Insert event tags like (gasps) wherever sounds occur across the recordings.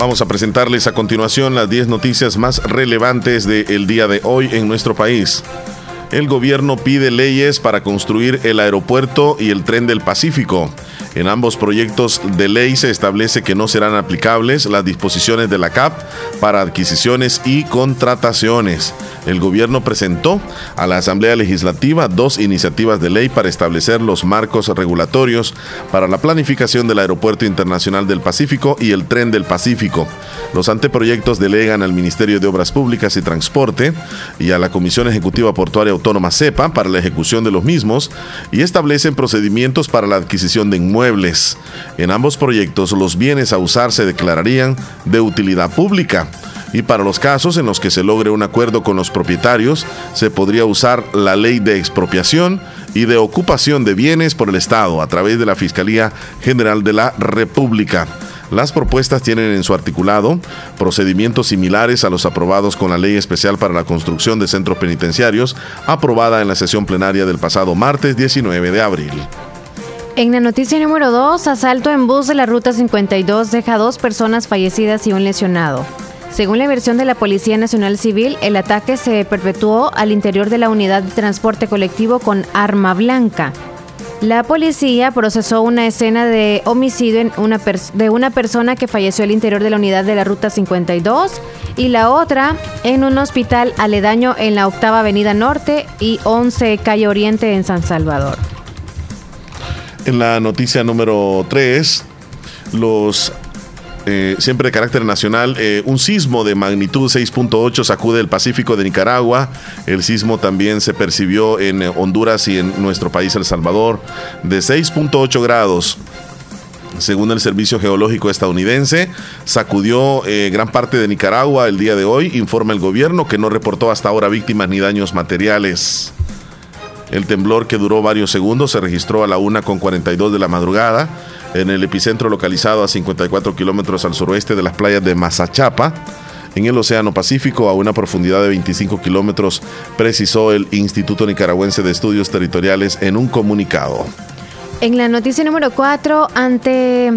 Vamos a presentarles a continuación las 10 noticias más relevantes del día de hoy en nuestro país. El gobierno pide leyes para construir el aeropuerto y el tren del Pacífico. En ambos proyectos de ley se establece que no serán aplicables las disposiciones de la CAP para adquisiciones y contrataciones. El gobierno presentó a la Asamblea Legislativa dos iniciativas de ley para establecer los marcos regulatorios para la planificación del Aeropuerto Internacional del Pacífico y el Tren del Pacífico. Los anteproyectos delegan al Ministerio de Obras Públicas y Transporte y a la Comisión Ejecutiva Portuaria Autónoma CEPA para la ejecución de los mismos y establecen procedimientos para la adquisición de inmuebles en ambos proyectos los bienes a usar se declararían de utilidad pública y para los casos en los que se logre un acuerdo con los propietarios, se podría usar la ley de expropiación y de ocupación de bienes por el Estado a través de la Fiscalía General de la República. Las propuestas tienen en su articulado procedimientos similares a los aprobados con la Ley Especial para la Construcción de Centros Penitenciarios, aprobada en la sesión plenaria del pasado martes 19 de abril. En la noticia número 2, asalto en bus de la Ruta 52 deja dos personas fallecidas y un lesionado. Según la versión de la Policía Nacional Civil, el ataque se perpetuó al interior de la unidad de transporte colectivo con arma blanca. La policía procesó una escena de homicidio en una de una persona que falleció al interior de la unidad de la Ruta 52 y la otra en un hospital aledaño en la Octava Avenida Norte y 11 Calle Oriente en San Salvador. En la noticia número 3, los eh, siempre de carácter nacional, eh, un sismo de magnitud 6.8 sacude el Pacífico de Nicaragua. El sismo también se percibió en Honduras y en nuestro país, El Salvador, de 6.8 grados. Según el Servicio Geológico estadounidense, sacudió eh, gran parte de Nicaragua el día de hoy, informa el gobierno que no reportó hasta ahora víctimas ni daños materiales. El temblor que duró varios segundos se registró a la 1.42 de la madrugada en el epicentro localizado a 54 kilómetros al suroeste de las playas de Mazachapa, en el Océano Pacífico, a una profundidad de 25 kilómetros, precisó el Instituto Nicaragüense de Estudios Territoriales en un comunicado. En la noticia número 4, ante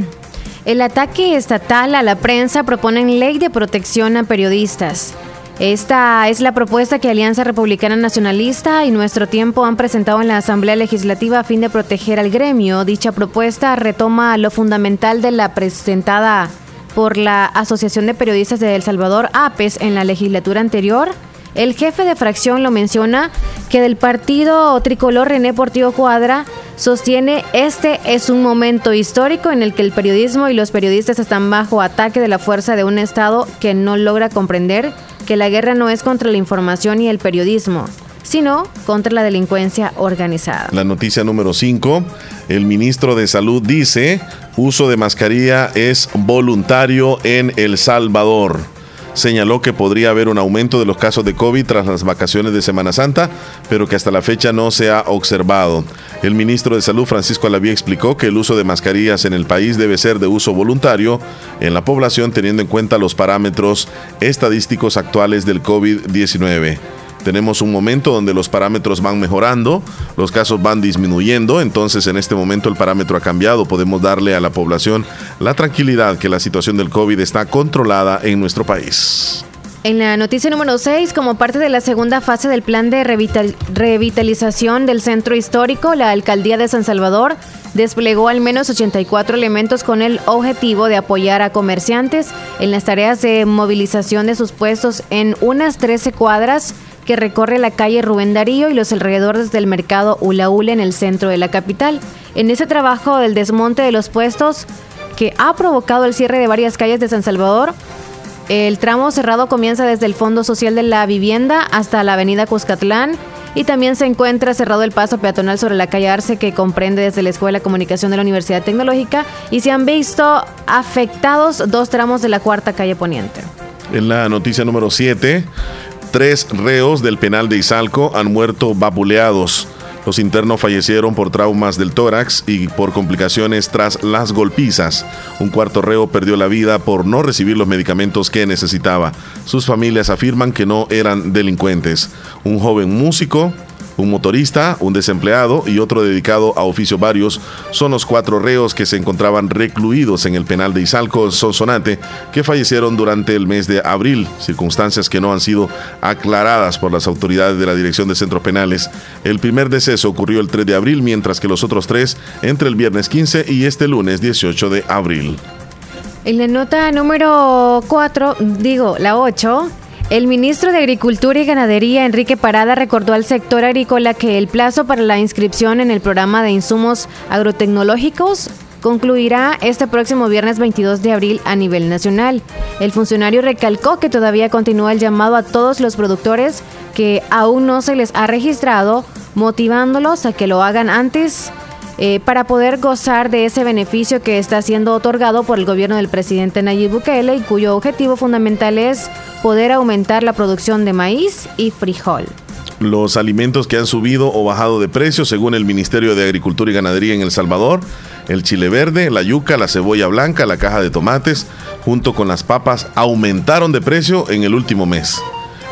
el ataque estatal a la prensa, proponen ley de protección a periodistas. Esta es la propuesta que Alianza Republicana Nacionalista y Nuestro Tiempo han presentado en la Asamblea Legislativa a fin de proteger al gremio. Dicha propuesta retoma lo fundamental de la presentada por la Asociación de Periodistas de El Salvador, APES, en la legislatura anterior. El jefe de fracción lo menciona que del partido tricolor René Portillo Cuadra sostiene este es un momento histórico en el que el periodismo y los periodistas están bajo ataque de la fuerza de un Estado que no logra comprender que la guerra no es contra la información y el periodismo, sino contra la delincuencia organizada. La noticia número 5, el ministro de Salud dice, uso de mascarilla es voluntario en El Salvador. Señaló que podría haber un aumento de los casos de COVID tras las vacaciones de Semana Santa, pero que hasta la fecha no se ha observado. El ministro de Salud, Francisco Alaví, explicó que el uso de mascarillas en el país debe ser de uso voluntario en la población teniendo en cuenta los parámetros estadísticos actuales del COVID-19 tenemos un momento donde los parámetros van mejorando, los casos van disminuyendo, entonces en este momento el parámetro ha cambiado, podemos darle a la población la tranquilidad que la situación del COVID está controlada en nuestro país. En la noticia número 6, como parte de la segunda fase del plan de revitalización del centro histórico, la alcaldía de San Salvador desplegó al menos 84 elementos con el objetivo de apoyar a comerciantes en las tareas de movilización de sus puestos en unas 13 cuadras que recorre la calle Rubén Darío y los alrededores del mercado Ula en el centro de la capital. En ese trabajo del desmonte de los puestos que ha provocado el cierre de varias calles de San Salvador, el tramo cerrado comienza desde el Fondo Social de la Vivienda hasta la avenida Cuscatlán y también se encuentra cerrado el paso peatonal sobre la calle Arce que comprende desde la Escuela de Comunicación de la Universidad Tecnológica y se han visto afectados dos tramos de la cuarta calle Poniente. En la noticia número 7, Tres reos del penal de Izalco han muerto vapuleados. Los internos fallecieron por traumas del tórax y por complicaciones tras las golpizas. Un cuarto reo perdió la vida por no recibir los medicamentos que necesitaba. Sus familias afirman que no eran delincuentes. Un joven músico Un motorista, un desempleado y otro dedicado a oficios varios son los cuatro reos que se encontraban recluidos en el penal de Izalco, Sonsonate, que fallecieron durante el mes de abril, circunstancias que no han sido aclaradas por las autoridades de la Dirección de Centros Penales. El primer deceso ocurrió el 3 de abril, mientras que los otros tres entre el viernes 15 y este lunes 18 de abril. En la nota número 4, digo, la 8, el ministro de Agricultura y Ganadería, Enrique Parada, recordó al sector agrícola que el plazo para la inscripción en el programa de insumos agrotecnológicos concluirá este próximo viernes 22 de abril a nivel nacional. El funcionario recalcó que todavía continúa el llamado a todos los productores que aún no se les ha registrado, motivándolos a que lo hagan antes eh, para poder gozar de ese beneficio que está siendo otorgado por el gobierno del presidente Nayib Bukele y cuyo objetivo fundamental es poder aumentar la producción de maíz y frijol. Los alimentos que han subido o bajado de precio según el Ministerio de Agricultura y Ganadería en El Salvador, el chile verde, la yuca, la cebolla blanca, la caja de tomates, junto con las papas, aumentaron de precio en el último mes.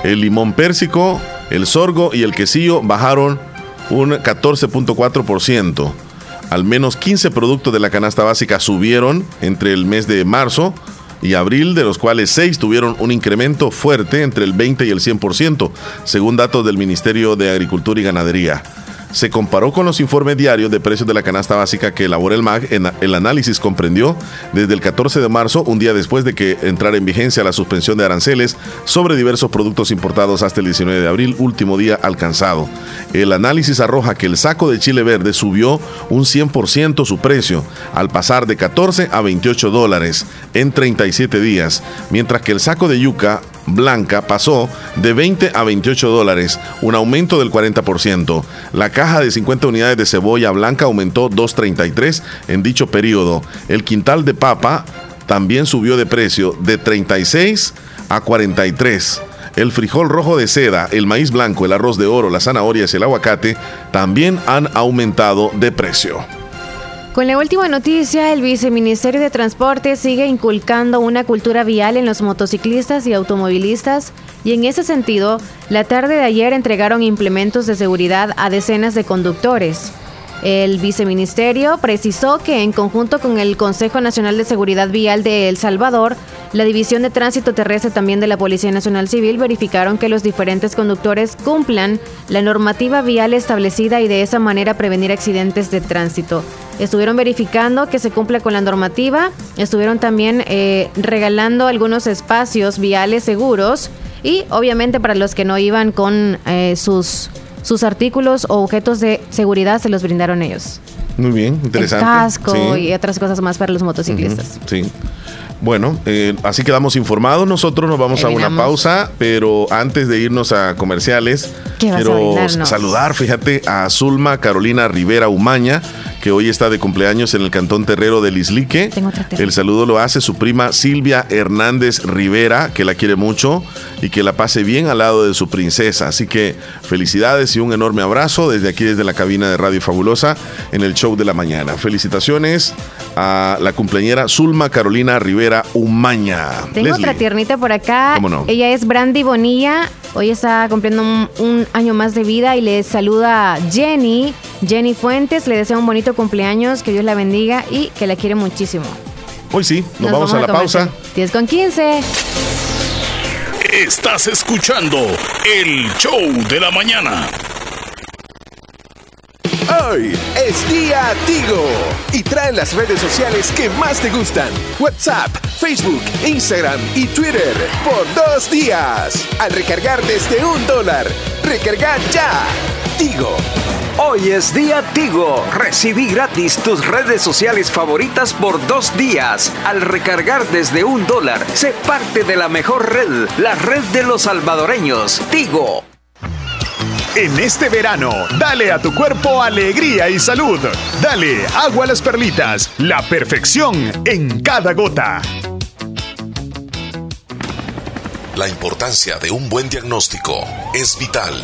El limón pérsico, el sorgo y el quesillo bajaron un 14.4%. Al menos 15 productos de la canasta básica subieron entre el mes de marzo y abril, de los cuales 6 tuvieron un incremento fuerte entre el 20 y el 100%, según datos del Ministerio de Agricultura y Ganadería se comparó con los informes diarios de precios de la canasta básica que elabora el MAG. El análisis comprendió desde el 14 de marzo, un día después de que entrara en vigencia la suspensión de aranceles sobre diversos productos importados hasta el 19 de abril, último día alcanzado. El análisis arroja que el saco de chile verde subió un 100% su precio, al pasar de 14 a 28 dólares en 37 días, mientras que el saco de yuca blanca pasó de 20 a 28 dólares, un aumento del 40%. La caja de 50 unidades de cebolla blanca aumentó 2.33 en dicho periodo. El quintal de papa también subió de precio de 36 a 43. El frijol rojo de seda, el maíz blanco, el arroz de oro, las zanahorias y el aguacate también han aumentado de precio. Con la última noticia, el viceministerio de Transporte sigue inculcando una cultura vial en los motociclistas y automovilistas y en ese sentido, la tarde de ayer entregaron implementos de seguridad a decenas de conductores. El viceministerio precisó que en conjunto con el Consejo Nacional de Seguridad Vial de El Salvador, la División de Tránsito Terrestre también de la Policía Nacional Civil verificaron que los diferentes conductores cumplan la normativa vial establecida y de esa manera prevenir accidentes de tránsito. Estuvieron verificando que se cumpla con la normativa, estuvieron también eh, regalando algunos espacios viales seguros y obviamente para los que no iban con eh, sus sus artículos o objetos de seguridad se los brindaron ellos. Muy bien, interesante. El casco y otras cosas más para los motociclistas. sí. Bueno, eh, así quedamos informados. Nosotros nos vamos a una pausa, pero antes de irnos a comerciales, quiero saludar, fíjate, a Zulma Carolina Rivera Umaña, que hoy está de cumpleaños en el Cantón Terrero del Islique. El saludo lo hace su prima Silvia Hernández Rivera, que la quiere mucho y que la pase bien al lado de su princesa. Así que felicidades y un enorme abrazo desde aquí, desde la cabina de Radio Fabulosa, en el show de la mañana. Felicitaciones a la cumpleañera Zulma Carolina Rivera Umaña. Tengo otra tiernita por acá. Ella es Brandy Bonilla. Hoy está cumpliendo un, año más de vida y le saluda Jenny. Jenny Fuentes le desea un bonito cumpleaños, que Dios la bendiga y que la quiere muchísimo. Hoy sí, nos, vamos, a la pausa. 10 con 15. Estás escuchando el show de la mañana. Hoy es día Tigo y traen las redes sociales que más te gustan. WhatsApp, Facebook, Instagram y Twitter por dos días. Al recargar desde un dólar, recargar ya. Tigo. Hoy es día Tigo. Recibí gratis tus redes sociales favoritas por dos días. Al recargar desde un dólar, sé parte de la mejor red, la red de los salvadoreños. Tigo. En este verano, dale a tu cuerpo alegría y salud. Dale agua a las perlitas, la perfección en cada gota. La importancia de un buen diagnóstico es vital.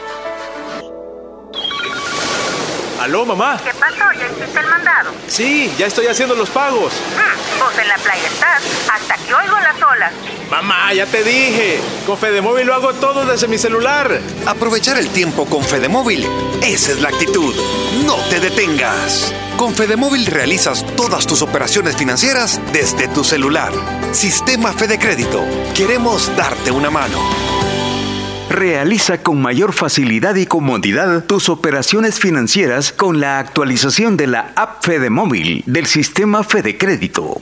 ¿Aló, mamá? ¿Qué pasó? ¿Ya hiciste el mandado? Sí, ya estoy haciendo los pagos. Mm, pues en la playa estás, hasta que oigo las olas. Mamá, ya te dije. Con Fedemóvil lo hago todo desde mi celular. Aprovechar el tiempo con Fedemóvil. Esa es la actitud. No te detengas. Con Fedemóvil realizas todas tus operaciones financieras desde tu celular. Sistema Fede Crédito. Queremos darte una mano. Realiza con mayor facilidad y comodidad tus operaciones financieras con la actualización de la app Fede Móvil del sistema Fede Crédito.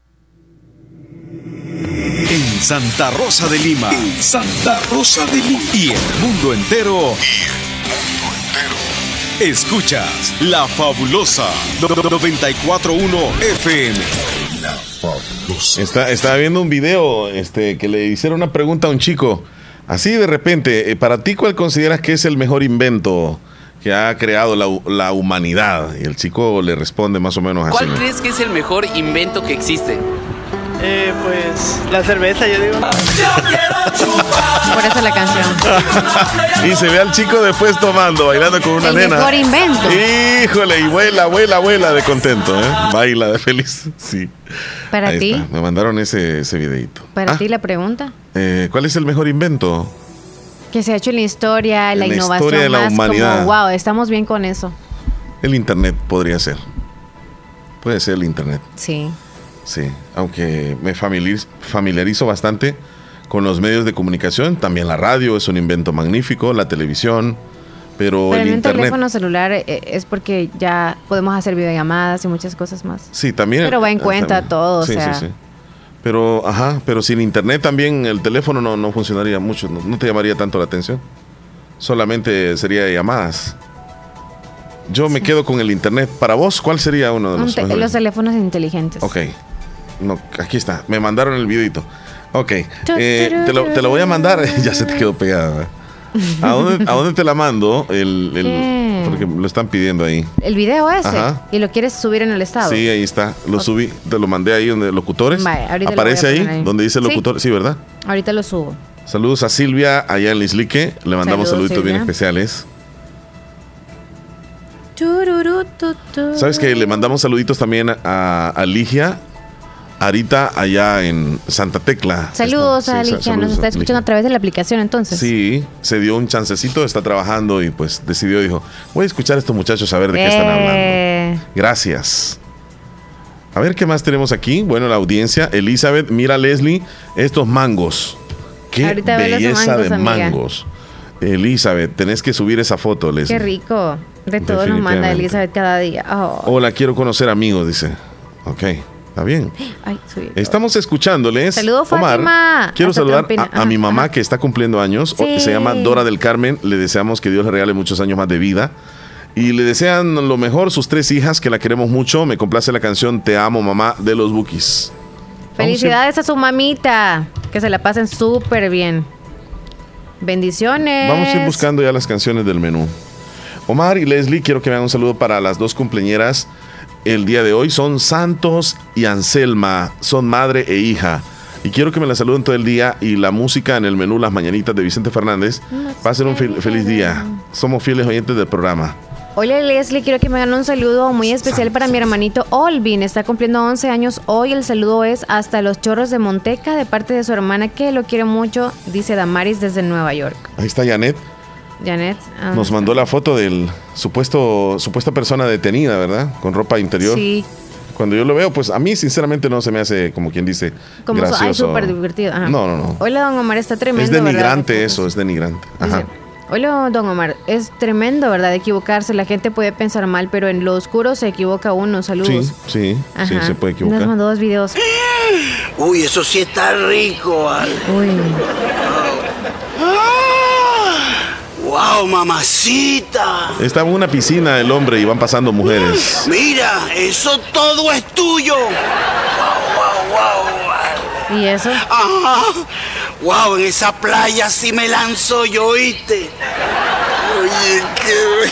En Santa Rosa de Lima. En Santa Rosa de Lima. Y el mundo entero. Y el mundo entero. Escuchas La Fabulosa 941 FM. La Fabulosa. Está, estaba viendo un video este, que le hicieron una pregunta a un chico. Así de repente, eh, para ti, ¿cuál consideras que es el mejor invento? que ha creado la, la, humanidad. Y el chico le responde más o menos así. ¿Cuál crees que es el mejor invento que existe? Eh, pues la cerveza, yo digo. Por eso la canción. (laughs) y se ve al chico después tomando, bailando con una El nena. mejor invento. Híjole, y vuela, vuela, vuela de contento, ¿eh? Baila de feliz. (laughs) Sí. Para Ahí ti, está, Me mandaron ese, ese videito. para ti la pregunta. Eh, ¿Cuál es el mejor invento? Que se ha hecho en la historia, la En la innovación historia de la más humanidad. como, wow, estamos bien con eso. El internet podría ser. Puede ser el internet. Sí. Sí, aunque me familiarizo, familiarizo bastante con los medios de comunicación, también la radio es un invento magnífico, la televisión, pero, Pero el en un teléfono celular eh, es porque ya podemos hacer videollamadas y muchas cosas más. Sí, también. Pero va en eh, cuenta también. todo, o Sí, sea. sí, sí. Pero, ajá, pero sin internet también el teléfono no, no funcionaría mucho, no, no te llamaría tanto la atención. Solamente sería llamadas. Yo me quedo con el internet. Para vos, ¿cuál sería uno de Un los te- mejores? los teléfonos inteligentes. Ok. No, aquí está. Me mandaron el videito. Ok. Eh, te, lo, te lo voy a mandar. (laughs) ya se te quedó pegada. ¿A dónde, a dónde te la mando? El, el- ¿Qué? porque lo están pidiendo ahí. El video ese. Ajá. Y lo quieres subir en el estado. Sí, ahí está. Lo subí. Te lo mandé ahí donde locutores. Vale, Aparece ahí, donde dice Sí. locutor. Sí, ¿verdad? Ahorita lo subo. Saludos a Silvia allá en Lislique. Le mandamos Saludos, saluditos bien especiales. ¿Sabes que Le mandamos saluditos también a, a Ligia Arita allá en Santa Tecla. Saludos Está- a sí, saludos Nos está escuchando a través de la aplicación entonces. Sí, se dio un chancecito, está trabajando y pues decidió, dijo, voy a escuchar a estos muchachos a ver de qué están hablando. Eh, Gracias. A ver qué más tenemos aquí. Bueno, la audiencia, Elizabeth, mira Leslie, estos mangos. Qué Ahorita belleza mangos, de amiga. mangos. Elizabeth, tenés que subir esa foto, Leslie. Qué rico. De todo nos manda. Elizabeth cada día. Oh. Hola, quiero conocer amigos, dice. Ok, está bien. Ay, soy- Estamos escuchándoles. Saludos, Omar. Quiero saludar a, a mi Ajá, mamá que está cumpliendo años. Sí. Se llama Dora del Carmen. Le deseamos que Dios le regale muchos años más de vida. Y le desean lo mejor sus tres hijas, que la queremos mucho. Me complace la canción Te amo, mamá, de los Bookies. Felicidades a su mamita. Que se la pasen súper bien. Bendiciones. Vamos a ir buscando ya las canciones del menú. Omar y Leslie, quiero que me hagan un saludo para las dos cumpleañeras el día de hoy. Son Santos y Anselma, son madre e hija. Y quiero que me la saluden todo el día y la música en el menú Las Mañanitas de Vicente Fernández. Va a ser un fel- feliz día. Somos fieles oyentes del programa. Hola Leslie, quiero que me hagan un saludo muy especial para mi hermanito Olvin. Está cumpliendo 11 años hoy. El saludo es hasta los chorros de Monteca de parte de su hermana que lo quiere mucho, dice Damaris desde Nueva York. Ahí está Janet. Janet. ah, Nos mandó la foto del supuesto supuesta persona detenida, ¿verdad? Con ropa interior. Sí, Cuando yo lo veo, pues a mí sinceramente no se me hace como quien dice como su- ay, gracioso. súper divertido. ajá. No, no, no. Hola, don Omar, está tremendo. Es ¿verdad? denigrante eso, es denigrante. Ajá. Hola, don Omar. Es tremendo, ¿verdad? Equivocarse. La gente puede pensar mal, pero en lo oscuro se equivoca uno. Saludos. Sí, sí, sí, se puede Nos equivocar. mandó dos videos. Uy, eso sí está rico, ¿vale? Uy. ¡Wow, mamacita! Estaba en una piscina el hombre y van pasando mujeres. Mira, eso todo es tuyo. ¡Wow, wow, wow! ¿Y eso? Ajá. ¡Wow! En esa playa sí me lanzo yo, ¿oíste? Oye, qué...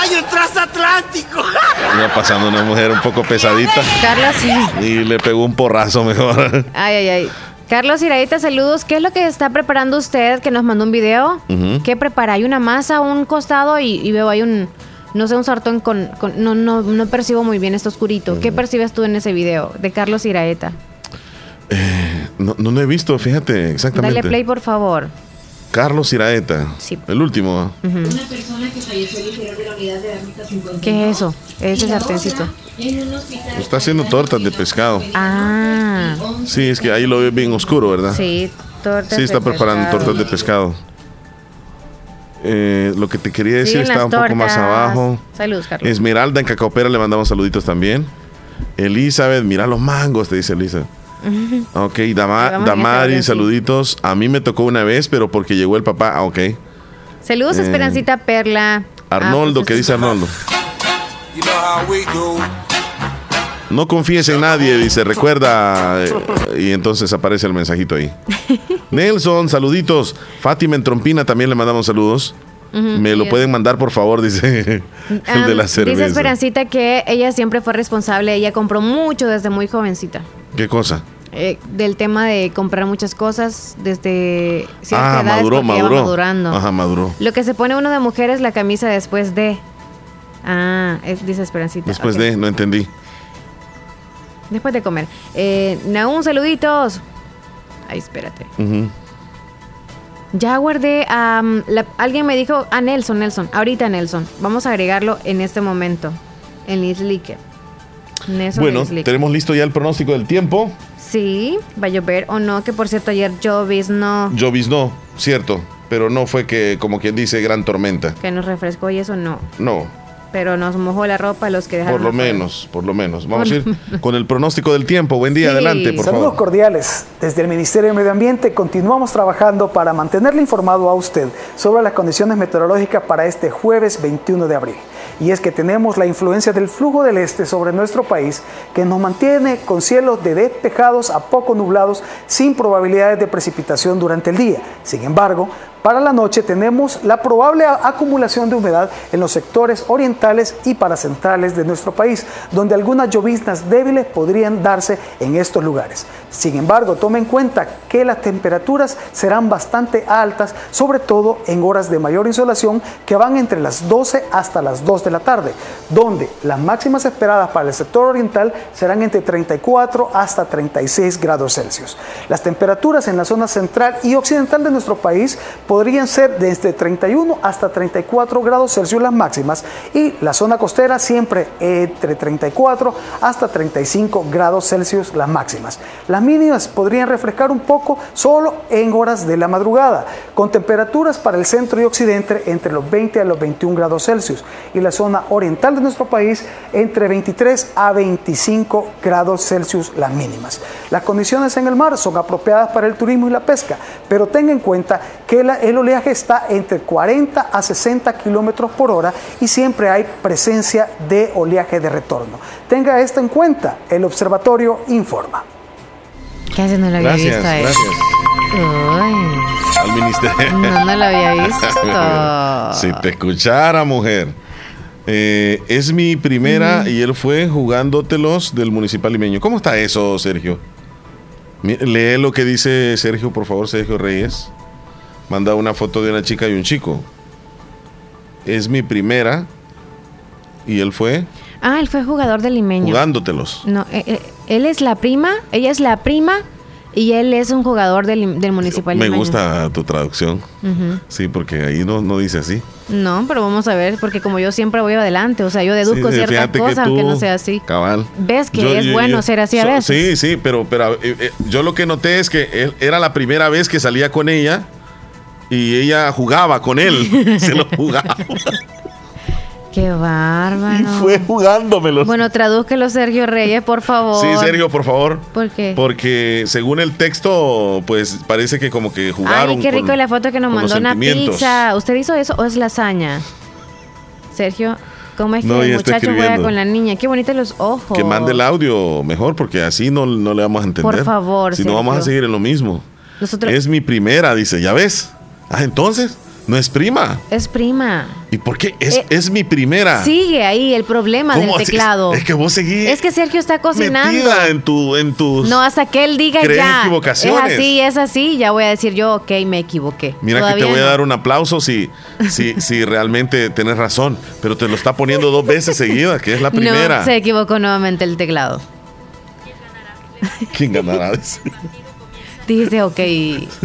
¡Ay, un transatlántico! (laughs) Iba pasando una mujer un poco pesadita Carlos, sí. y le pegó un porrazo mejor. Ay, ay, ay. Carlos Iraíta, saludos. ¿Qué es lo que está preparando usted? Que nos mandó un video. ¿Qué prepara? Hay una masa un costado y, y veo hay un, no sé, un sartén con, con- no, no, no percibo muy bien, está oscurito. ¿Qué percibes tú en ese video de Carlos Iraeta? No, no lo he visto, fíjate exactamente. Dale play, por favor. Carlos Iraeta. El último. Una persona que falleció al interior de la unidad de Árnica 50. ¿Qué es eso? Ese sartencito. Un hospital. Está haciendo tortas de pescado. Ah, Sí, es que ahí lo ve bien oscuro, ¿verdad? sí, tortas Sí, está de preparando pescado. tortas de pescado. Eh, lo que te quería decir está un poco más abajo. Saludos, Carlos. Esmeralda en Cacaopera le mandamos saluditos también. Elizabeth, mira los mangos, te dice Elizabeth. (laughs) Ok, Dama- Damari, saluditos. A mí me tocó una vez, pero porque llegó el papá. Ah, ok. Saludos, Eh, Esperancita Perla. Arnoldo, Ah, ¿qué pues, dice Arnoldo? No confíes en nadie, dice, recuerda. eh, Y entonces aparece el mensajito ahí. (laughs) Nelson, saluditos. Fátima en Trompina también le mandamos saludos. Me lo pueden mandar, por favor, dice (laughs) el de la Ah, Dice cerveza. Esperancita que ella siempre fue responsable, ella compró mucho desde muy jovencita. ¿Qué cosa? eh, del tema de comprar muchas cosas desde cierta Ah, edad maduró, maduró. madurando. Ajá, maduró. Lo que se pone uno de mujer es la camisa después de. Ah, es, dice Esperancita. Después de, no entendí. Después de comer. Eh, Nahum, saluditos. Ay, espérate. Ya guardé a... alguien me dijo a Nelson, Nelson. Ahorita Nelson. Vamos a agregarlo en este momento. En Lislique. Nelson Bueno, tenemos listo ya el pronóstico del tiempo. Sí, va a llover o no. Que por cierto ayer lloviznó. Lloviznó, cierto, pero no fue que, como quien dice, gran tormenta. Que nos refrescó y eso no. No, Pero nos mojó la ropa los que dejaron. por lo menos, por lo menos. Vamos Por a ir con el pronóstico del tiempo. Buen día, Sí. adelante, por Saludos favor. cordiales. Desde el Ministerio de Medio Ambiente continuamos trabajando para mantenerle informado a usted sobre las condiciones meteorológicas para este jueves 21 de abril. Y es que tenemos la influencia del flujo del este sobre nuestro país que nos mantiene con cielos de despejados a poco nublados sin probabilidades de precipitación durante el día. Sin embargo, para la noche tenemos la probable acumulación de humedad en los sectores orientales y paracentrales de nuestro país, donde algunas lloviznas débiles podrían darse en estos lugares. Sin embargo, tome en cuenta que las temperaturas serán bastante altas, sobre todo en horas de mayor insolación que van entre las 12 hasta las 2 de la tarde, donde las máximas esperadas para el sector oriental serán entre 34 hasta 36 grados Celsius. Las temperaturas en la zona central y occidental de nuestro país podrían ser desde 31 hasta 34 grados Celsius las máximas y la zona costera siempre entre 34 hasta 35 grados Celsius las máximas. Las mínimas podrían refrescar un poco solo en horas de la madrugada, con temperaturas para el centro y occidente entre los 20 a los 21 grados Celsius y la zona oriental de nuestro país entre 23 a 25 grados Celsius las mínimas. Las condiciones en el mar son apropiadas para el turismo y la pesca, pero tenga en cuenta que la- el oleaje está entre 40 a 60 kilómetros por hora y siempre hay presencia de oleaje de retorno. Tenga esto en cuenta, el observatorio informa. Casi no lo había Gracias, visto a él. gracias. Ay, Al ministerio. No, no lo había (laughs) visto. si te escuchara, mujer. Eh, es mi primera y él fue jugándotelos del municipal limeño. ¿Cómo está eso, Sergio? Lee lo que dice Sergio, por favor, Sergio Reyes. Manda una foto de una chica y un chico. Es mi primera y él fue Ah, él fue jugador del limeño. jugándotelos. No, eh, eh, él es la prima, ella es la prima y él es un jugador del, del municipal Me limeño. gusta tu traducción. Sí, porque ahí no, no dice así. No, pero vamos a ver, porque como yo siempre voy adelante, o sea, yo deduzco Sí, ciertas que cosas, aunque tú, no sea así. Cabal. ¿Ves que es bueno ser así a veces? Sí, sí, pero, pero eh, eh, yo lo que noté es que él, era la primera vez que salía con ella y ella jugaba con él. (laughs) Se lo jugaba. Qué bárbaro. Fue jugándomelo. Bueno, tradúzquelo, Sergio Reyes, por favor. Sí, Sergio, por favor. ¿Por qué? Porque según el texto, pues parece que como que jugaron. Ay, qué rico con- la foto que nos mandó una pizza. ¿Usted hizo eso o es lasaña? Sergio, ¿cómo es que No, el muchacho juega con la niña? Qué bonitos los ojos. Que mande el audio mejor, porque así no, no le vamos a entender. Por favor, Si no, vamos a Sergio. seguir en lo mismo. Nosotros- Es mi primera, dice, ¿ya ves? Ah, entonces, no es prima. Es prima. ¿Y por qué? Es, Eh, es mi primera. Sigue ahí el problema del teclado. Es que vos seguís Es que Sergio está cocinando. metida en, tu, en tus... No, hasta que él diga ¿Crees ya. equivocaciones? Es así, es así. Ya voy a decir yo, ok, me equivoqué. Mira que te voy a dar un aplauso si, si, (laughs) si realmente tenés razón, pero te lo está poniendo dos veces seguidas, que es la (laughs) primera. No, se equivocó nuevamente el teclado. ¿Quién ganará? (laughs) Dice. Dijiste, ok,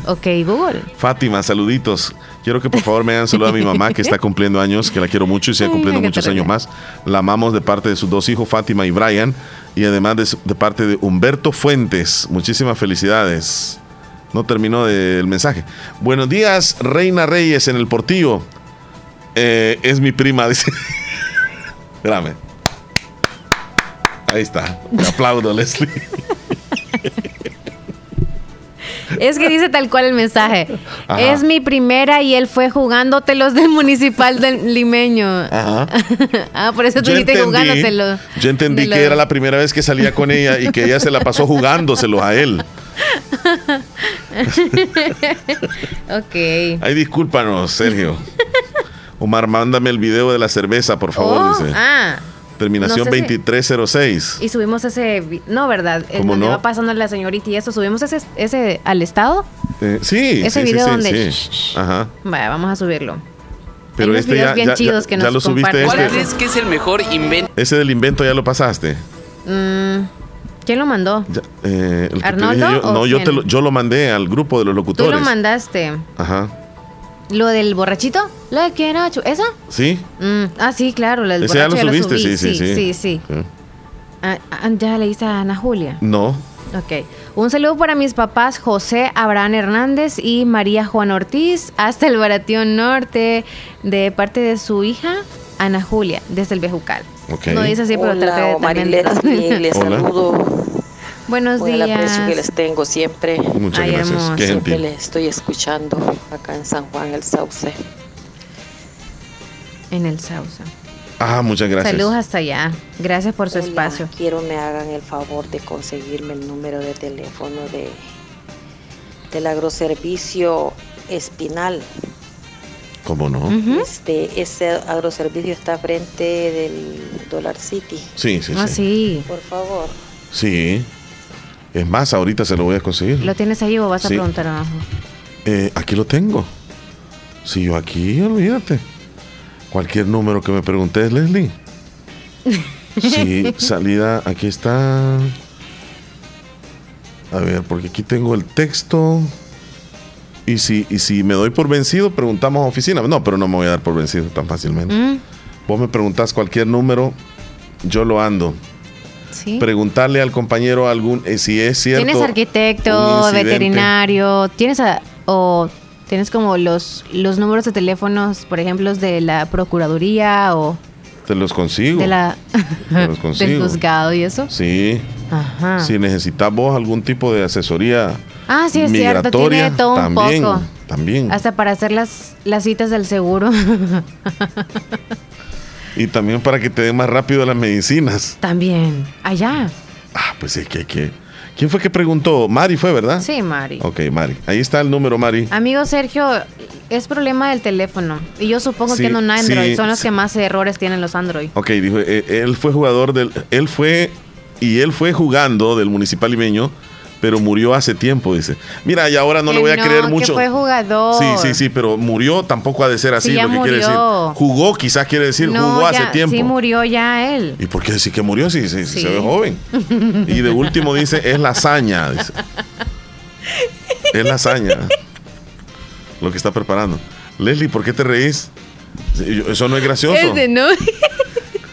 ok, Google. Fátima, saluditos. Quiero que por favor me hagan saludo a mi mamá que está cumpliendo años, que la quiero mucho y sigue cumpliendo muchos años más. La amamos de parte de sus dos hijos, Fátima y Brian, y además de, su- de parte de Humberto Fuentes. Muchísimas felicidades. No terminó de- el mensaje. Buenos días, Reina Reyes en el Portillo. Eh, es mi prima, (laughs) dice. Espérame. Ahí está. Te aplaudo, Leslie. (laughs) Es que dice tal cual el mensaje. Ajá. Es mi primera y él fue jugándotelos del municipal del limeño. Ajá. (laughs) ah, por eso tú dijiste jugándotelos. yo entendí que lo- era la primera vez que salía con ella y que ella se la pasó jugándoselos a él. (laughs) ok. Ay, discúlpanos, Sergio. Omar, mándame el video de la cerveza, por favor, Oh, dice. ah, Terminación No sé si- 2306. Y subimos ese. No, ¿verdad? ¿Cómo donde no? va pasando la señorita y eso. Subimos ese, ese al estado. Eh, sí, Ese sí, video sí, donde- sí. Ajá. Vaya, vamos a subirlo. Pero unos este videos ya, bien ya- chidos ya- que ya nos lo subiste comparten. este. ¿Cuál es que es el mejor invento? Ese del invento ya lo pasaste. Mm, ¿Quién lo mandó? Ya, eh, el que te ¿Arnoldo yo, o no, yo, te lo, yo lo mandé al grupo de los Tú locutores. lo mandaste. Ajá. ¿Lo del borrachito? ¿Lo de quién era? ¿Eso? ¿Sí? Mm, ah, sí, claro. Lo del Ese ya lo ya subiste, subí. sí, sí, sí. sí, sí. Sí. Ah, ah, ya leíste a Ana Julia. No. Ok. Un saludo para mis papás José Abraham Hernández y María Juan Ortiz hasta el Baración Norte de parte de su hija Ana Julia desde el Bejucal. Ok. No dice así, pero Hola, traté de Leslie, les (laughs) Hola. saludo Buenos el días. aprecio que les tengo siempre. Muchas Ay, gracias, qué Siempre les estoy escuchando acá en San Juan, el Sauce. En el Sausa. Ah, muchas gracias. Saludos hasta allá. Gracias por su Hola, espacio. Quiero me hagan el favor de conseguirme el número de teléfono de del agroservicio Espinal. ¿Cómo no? Este, ese agroservicio está frente del Dollar City. Sí, sí, Ah, sí. sí. Por favor. Sí. Es más, ahorita se lo voy a conseguir. ¿Lo tienes ahí o vas a preguntar abajo? Eh, aquí lo tengo. Si yo aquí, olvídate. Cualquier número que me preguntes, Leslie. (laughs) Sí, salida, aquí está. A ver, porque aquí tengo el texto. Y si, y si me doy por vencido, preguntamos a oficina. No, pero no me voy a dar por vencido tan fácilmente. Mm, Vos me preguntás cualquier número, yo lo ando. sí. Preguntarle al compañero algún, eh, si es cierto. ¿Tienes arquitecto, veterinario? ¿Tienes a- o tienes como los, los números de teléfonos, por ejemplo, de la Procuraduría o Te los consigo. de la (laughs) Te los del consigo. juzgado y eso? Sí. Ajá. Si necesitas vos algún tipo de asesoría Ah, sí, es cierto, tiene todo un también, poco. también. Hasta para hacer las, las citas del seguro. Y también para que te den más rápido las medicinas. También. Allá. Ah, pues es que hay que. ¿Quién fue que preguntó? Mari fue, ¿verdad? Sí, Mari. Ok, Mari. Ahí está el número, Mari. Amigo Sergio, es problema del teléfono. Y yo supongo Sí, que en un Android sí, son los sí. que más errores tienen los Android. Ok, dijo, eh, él fue jugador del. Él fue. Y él fue jugando del Municipal Limeño, pero murió hace tiempo, dice. Mira, y ahora no Que le voy a creer que mucho. fue jugador. Sí, sí, sí, pero murió tampoco ha de ser así, Sí, lo que quiere decir. murió. Jugó, quizás quiere decir, No, jugó hace tiempo. Sí murió ya él. ¿Y por qué decir que murió si, si- Sí. se ve joven? (laughs) Y de último dice, es la hazaña. dice. Es la hazaña. Lo que está preparando. Leslie, ¿por qué te reís? Eso no es gracioso. Ese no. (laughs)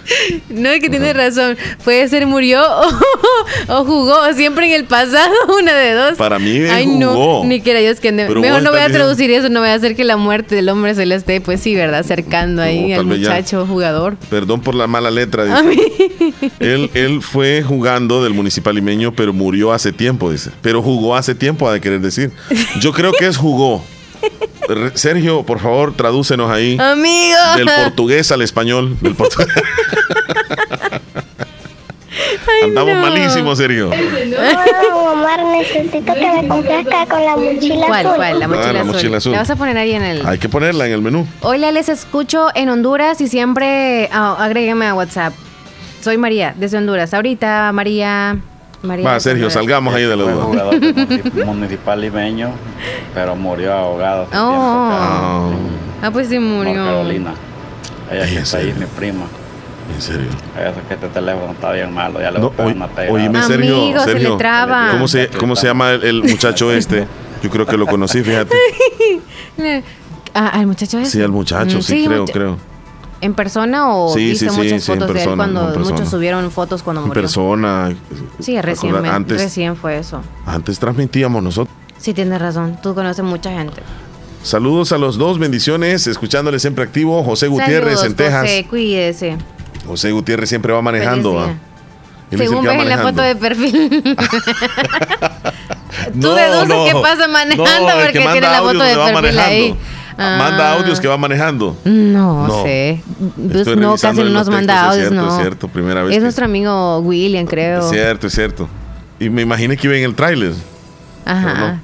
(laughs) No, es que tiene razón. Puede ser murió (laughs) o, o jugó. Siempre en el pasado, (laughs) una de dos. Para mí Ay, jugó. no. Ni quiera Dios que Pero Mejor no voy a traducir eso. No voy a hacer que la muerte del hombre se le esté, pues sí, ¿verdad? Acercando ahí al ya. muchacho jugador. Perdón por la mala letra. dice. A mí. Él, él fue jugando del municipal limeño, pero murió hace tiempo, dice. Pero jugó hace tiempo, ha de querer decir. Yo creo que es jugó. Sergio, por favor, tradúcenos ahí. Amigo. Del portugués al español. Del (laughs) Andamos no. malísimos, Sergio. Hola, Omar, necesito que me complazca con la mochila ¿Cuál, azul. cuál? La mochila, Ah, la azul. mochila azul. La vas a poner ahí en el. Hay que ponerla en el menú. Hola, les escucho en Honduras y siempre agrégueme a WhatsApp. Soy María, desde Honduras. Ahorita, María. María Va, Sergio, salgamos ahí de la Fue duda. jugador municipal limeño, pero murió ahogado hace Oh. Ah, Ah, pues sí murió. Carolina. Ella sí ¿en está ahí, mi prima. En serio. Dice que este teléfono está bien malo, ya le No, voy a oíme, Sergio. Amigo, se le Sergio. traba. ¿Cómo se, cómo se llama el, el muchacho este? Yo creo que lo conocí, fíjate. (laughs) Al muchacho ese. Sí, al muchacho, Mm, sí, creo, mucha- creo. ¿En persona o Sí, viste sí, muchas sí, en fotos de él cuando en muchos subieron fotos cuando En murió? persona. Sí, recién, antes, recién fue eso. antes transmitíamos nosotros. Sí, tienes razón. Tú conoces mucha gente. Saludos a los dos, bendiciones, escuchándole siempre activo. José Gutiérrez Saludos, en Texas. José, cuídese. José Gutiérrez siempre va manejando. Según ves en la foto de perfil. (laughs) Tú No, deduces no. que pasa manejando No, porque tiene la foto de perfil ahí. Manejando. Manda Ah. audios que va manejando. No, No. sé. Pues Estoy no, casi no nos manda textos, es audios, cierto, no. es cierto, primera vez Es que- nuestro amigo William, creo. Es cierto, es cierto. Y me imaginé que iba en el tráiler. Ajá. No.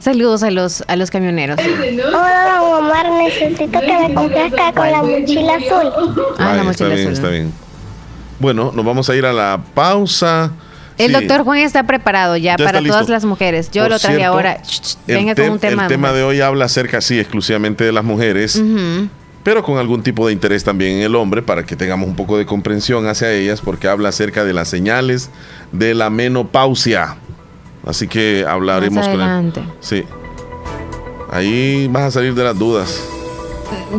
Saludos a los, a los camioneros. Hola, Omar, necesito que me complazca con la mochila azul. Ah, la Ay, mochila está bien, azul. está bien. Bueno, nos vamos a ir a la pausa. El Sí. doctor Juan está preparado ya, para todas las mujeres. Yo Por lo traje cierto, ahora. Venga con un tema. El tema de hoy habla acerca, sí, exclusivamente de las mujeres, pero con algún tipo de interés también en el hombre para que tengamos un poco de comprensión hacia ellas, porque habla acerca de las señales de la menopausia. Así que hablaremos con él. Sí. Ahí vas a salir de las dudas.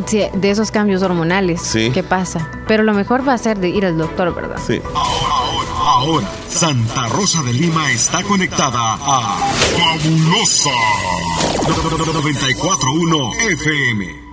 Sí, de esos cambios hormonales. Sí. ¿Qué pasa? Pero lo mejor va a ser de ir al doctor, ¿verdad? Sí. Ahora, Santa Rosa de Lima está conectada a Fabulosa 941 FM.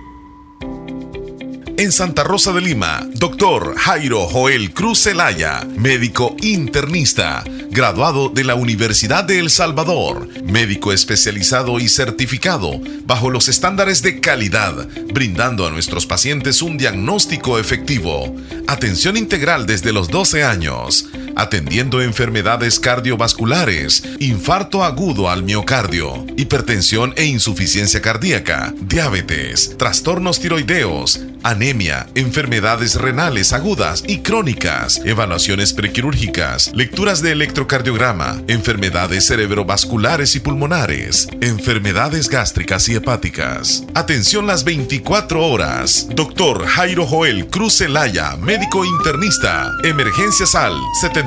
En Santa Rosa de Lima, doctor Jairo Joel Cruz Zelaya, médico internista, graduado de la Universidad de El Salvador, médico especializado y certificado bajo los estándares de calidad, brindando a nuestros pacientes un diagnóstico efectivo, atención integral desde los 12 años, atendiendo enfermedades cardiovasculares, infarto agudo al miocardio, hipertensión e insuficiencia cardíaca, diabetes, trastornos tiroideos, anemia, enfermedades renales agudas y crónicas, evaluaciones prequirúrgicas, lecturas de electrocardiograma, enfermedades cerebrovasculares y pulmonares, enfermedades gástricas y hepáticas. Atención las 24 horas. Doctor Jairo Joel Cruz Celaya, médico internista, Emergencia Sal, 70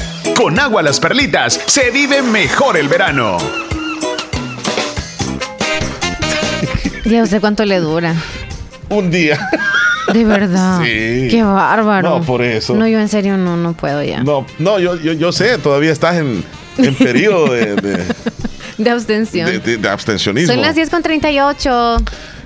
Con agua las perlitas se vive mejor el verano. Ya sé cuánto le dura. Un día. De verdad. (laughs) Sí. Qué bárbaro. No, por eso. No, yo en serio no, no puedo ya. No, no, yo, yo, yo sé, todavía estás en, en periodo de, de- (laughs) De abstención. de- de- de abstencionismo. Son las 10 con 38.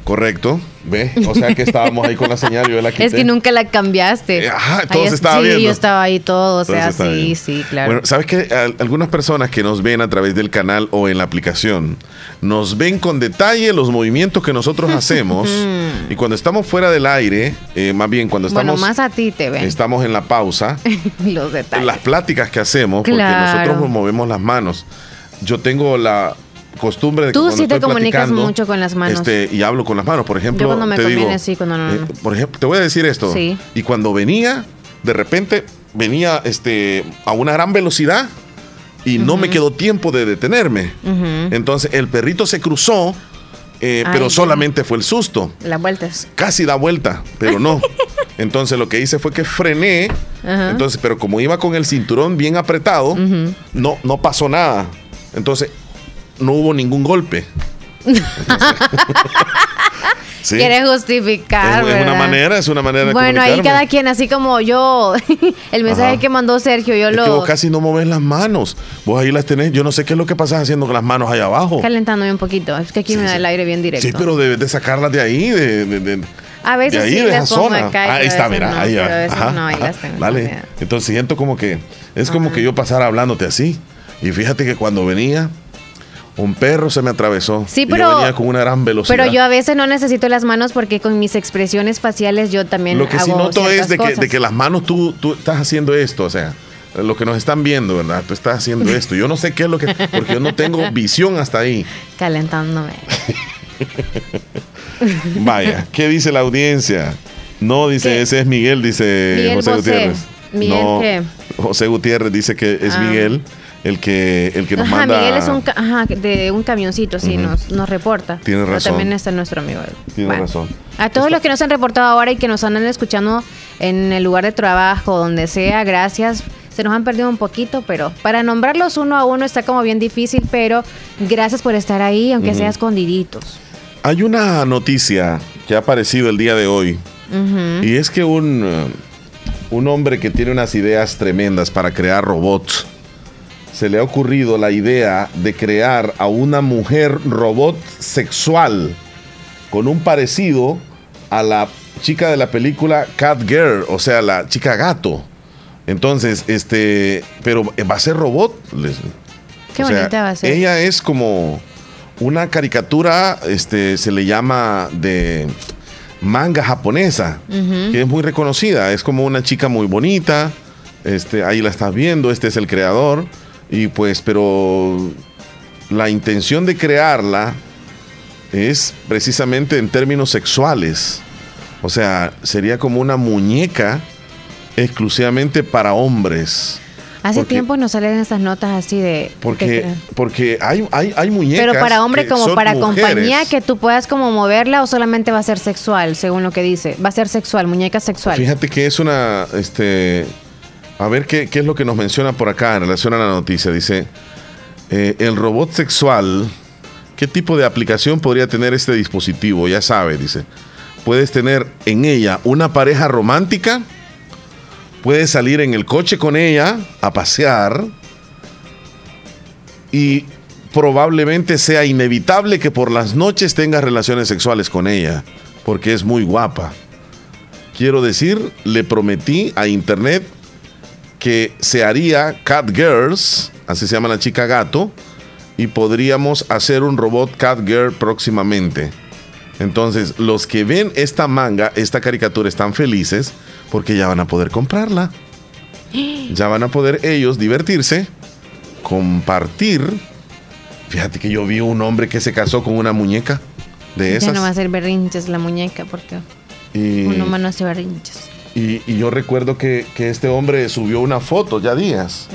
Correcto, ve. O sea que estábamos ahí con la señal, yo la quité. Es que nunca la cambiaste. Ajá, Ahí todo se es- estaba sí, viendo. yo estaba ahí todo, o Todo sea, se sí, sí, claro. Bueno, ¿sabes qué? Al- algunas personas que nos ven a través del canal o en la aplicación, nos ven con detalle los movimientos que nosotros hacemos. (laughs) y cuando estamos fuera del aire, eh, más bien cuando bueno, estamos, más a ti te ven. estamos en la pausa, (laughs) Los detalles. las pláticas que hacemos, porque nosotros nos movemos las manos. Yo tengo la costumbre de Tú sí te comunicas mucho con las manos. Este, y hablo con las manos. Por ejemplo, Yo cuando me te conviene digo, sí, cuando no, no. eh, por ejemplo, te voy a decir esto. Sí. Y cuando venía, de repente venía este, a una gran velocidad y no me quedó tiempo de detenerme. Ujú. Entonces el perrito se cruzó eh, Ay, pero solamente fue el susto. Las vueltas. Casi da vuelta, pero no. (laughs) Entonces lo que hice fue que frené. Ajá. Entonces, pero como iba con el cinturón bien apretado, no, no pasó nada. Entonces, no hubo ningún golpe. (laughs) Sí. Quieres justificar, es, es una manera, es una manera de Bueno, ahí cada quien, así como yo, (laughs) el mensaje Ajá. que mandó Sergio, yo Es que lo vos casi no moves las manos. Vos ahí las tenés. Yo no sé qué es lo que pasas haciendo con las manos allá abajo. calentándome un poquito. Es que aquí me da el aire bien directo. Sí, pero debes de sacarlas de ahí, de, de- de- a veces de ahí, sí de esa zona. acá Ah, ahí está, mira, no, ahí Ajá, no, ahí ajá. las tengo Dale. Entonces siento como que es como que yo pasara hablándote así. Y fíjate que cuando venía, un perro se me atravesó. Sí, Y pero- yo venía con una gran velocidad. Pero yo a veces no necesito las manos porque con mis expresiones faciales yo también Lo que sí hago noto es de que, de que las manos tú, tú estás haciendo esto, o sea, lo que nos están viendo, ¿verdad? Tú estás haciendo (laughs) esto. Yo no sé qué es lo que. Porque yo no tengo visión hasta ahí. Calentándome. (laughs) Vaya, ¿qué dice la audiencia? No, dice, ¿Qué? ese es Miguel, dice Miguel José Bosé. Gutiérrez. Miguel, no, ¿qué? José Gutiérrez dice que es Ah. Miguel el que, el que nos Ajá, manda. Miguel es un, ajá, de un camioncito, sí, nos, nos reporta. Tiene Pero razón. también está nuestro amigo. Tiene Bueno. razón. A todos los que nos han reportado ahora y que nos andan escuchando en el lugar de trabajo, donde sea, gracias. Se nos han perdido un poquito, pero para nombrarlos uno a uno está como bien difícil, pero gracias por estar ahí, aunque sea escondiditos. Hay una noticia que ha aparecido el día de hoy. Y es que un, eh, un hombre que tiene unas ideas tremendas para crear robots, se le ha ocurrido la idea de crear a una mujer robot sexual con un parecido a la chica de la película Cat Girl, o sea, la chica gato. Entonces, este, pero va a ser robot. Qué o sea, bonita va a ser. Ella es como una caricatura, este, se le llama de manga japonesa, que es muy reconocida. Es como una chica muy bonita. Este, ahí la estás viendo, este es el creador. Y pues, pero la intención de crearla es precisamente en términos sexuales. O sea, sería como una muñeca exclusivamente para hombres. Hace Porque- tiempo nos salen estas notas así de... Porque, que- porque hay, hay, hay muñecas. pero para hombre como para mujeres. compañía que tú puedas como moverla o solamente va a ser sexual, según lo que dice. Va a ser sexual, muñeca sexual. Fíjate que es una, este, a ver qué, qué es lo que nos menciona por acá en relación a la noticia. Dice, eh, el robot sexual, ¿qué tipo de aplicación podría tener este dispositivo? Ya sabe, dice. Puedes tener en ella una pareja romántica, puedes salir en el coche con ella a pasear y probablemente sea inevitable que por las noches tengas relaciones sexuales con ella, porque es muy guapa. Quiero decir, le prometí a internet que se haría Cat Girls, así se llama la chica gato, y podríamos hacer un robot Cat Girl próximamente. Entonces, los que ven esta manga, esta caricatura, están felices porque ya van a poder comprarla. (gasps) Ya van a poder ellos divertirse, compartir. Fíjate que yo vi un hombre que se casó con una muñeca de Ya esas. no va a ser berrinches la muñeca porque Y, un humano hace berrinches. Y- y yo recuerdo que, que este hombre subió una foto ya días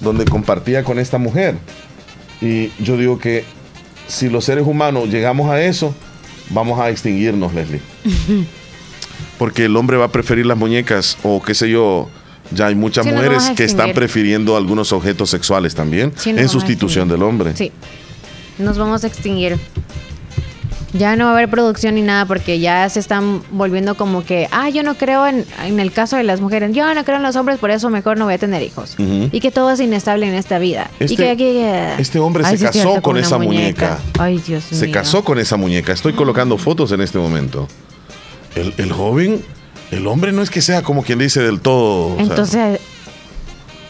donde compartía con esta mujer. Y yo digo que si los seres humanos llegamos a eso, vamos a extinguirnos, Leslie. (laughs) Porque el hombre va a preferir las muñecas o qué sé yo. Ya hay muchas Sí, mujeres que están prefiriendo algunos objetos sexuales también Sí, en sustitución del hombre. Sí. Nos vamos a extinguir. Ya no va a haber producción ni nada porque ya se están volviendo como que, ah, yo no creo en, en el caso de las mujeres, yo no creo en los hombres, por eso mejor no voy a tener hijos. Y que todo es inestable en esta vida. y Este- que aquí... eh, este hombre ay, se sí casó cierto, con esa muñeca. Ay, Dios Se mío. casó con esa muñeca. Estoy colocando fotos en este momento. El, el joven, el hombre no es que sea como quien dice del todo. o sea, Entonces,